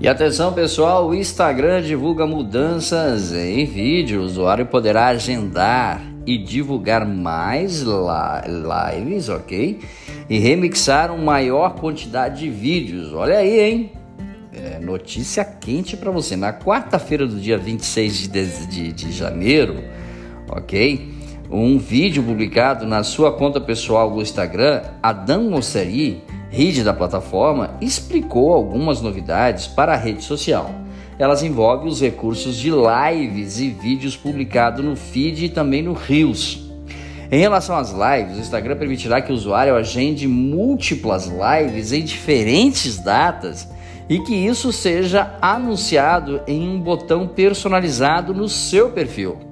E atenção pessoal, o Instagram divulga mudanças em vídeo. O usuário poderá agendar e divulgar mais lives, ok? E remixar uma maior quantidade de vídeos. Olha aí, hein? É, notícia quente para você. Na quarta-feira do dia 26 de, de, de janeiro, ok? Um vídeo publicado na sua conta pessoal do Instagram, Adam Mosseri Rede da plataforma explicou algumas novidades para a rede social. Elas envolvem os recursos de lives e vídeos publicados no feed e também no Reels. Em relação às lives, o Instagram permitirá que o usuário agende múltiplas lives em diferentes datas e que isso seja anunciado em um botão personalizado no seu perfil.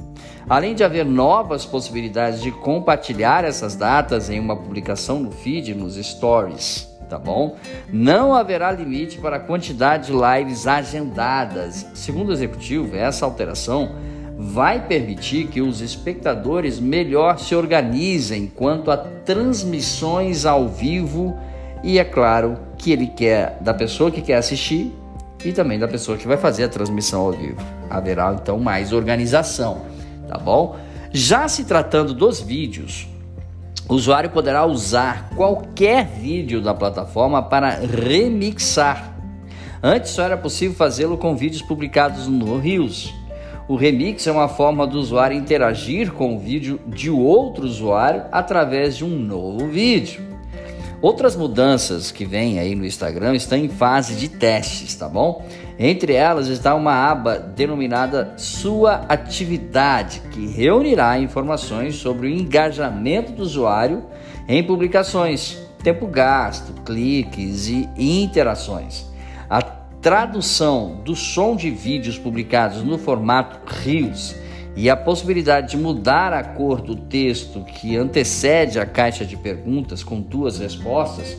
Além de haver novas possibilidades de compartilhar essas datas em uma publicação no feed, nos stories, tá bom? Não haverá limite para a quantidade de lives agendadas. Segundo o executivo, essa alteração vai permitir que os espectadores melhor se organizem quanto a transmissões ao vivo e é claro que ele quer da pessoa que quer assistir e também da pessoa que vai fazer a transmissão ao vivo. Haverá então mais organização tá bom? Já se tratando dos vídeos, o usuário poderá usar qualquer vídeo da plataforma para remixar. Antes só era possível fazê-lo com vídeos publicados no Reels. O remix é uma forma do usuário interagir com o vídeo de outro usuário através de um novo vídeo. Outras mudanças que vêm aí no Instagram estão em fase de testes, tá bom? Entre elas está uma aba denominada Sua Atividade, que reunirá informações sobre o engajamento do usuário em publicações, tempo gasto, cliques e interações. A tradução do som de vídeos publicados no formato Reels e a possibilidade de mudar a cor do texto que antecede a caixa de perguntas com duas respostas,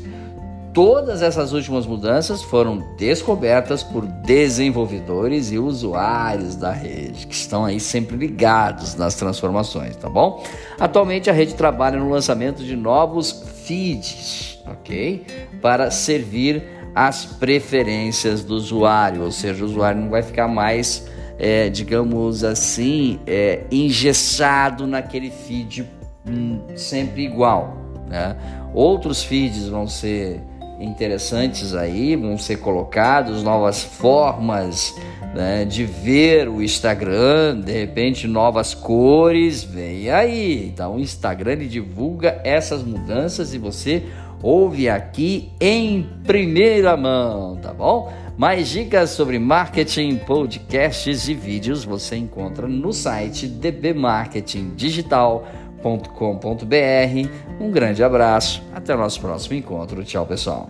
todas essas últimas mudanças foram descobertas por desenvolvedores e usuários da rede, que estão aí sempre ligados nas transformações, tá bom? Atualmente a rede trabalha no lançamento de novos feeds, ok? Para servir as preferências do usuário, ou seja, o usuário não vai ficar mais é, digamos assim, é, engessado naquele feed hum, sempre igual. Né? Outros feeds vão ser interessantes aí, vão ser colocados novas formas né, de ver o Instagram, de repente novas cores, vem aí. Então o Instagram divulga essas mudanças e você ouve aqui em primeira mão, tá bom? Mais dicas sobre marketing, podcasts e vídeos você encontra no site dbmarketingdigital.com.br. Um grande abraço, até o nosso próximo encontro. Tchau, pessoal.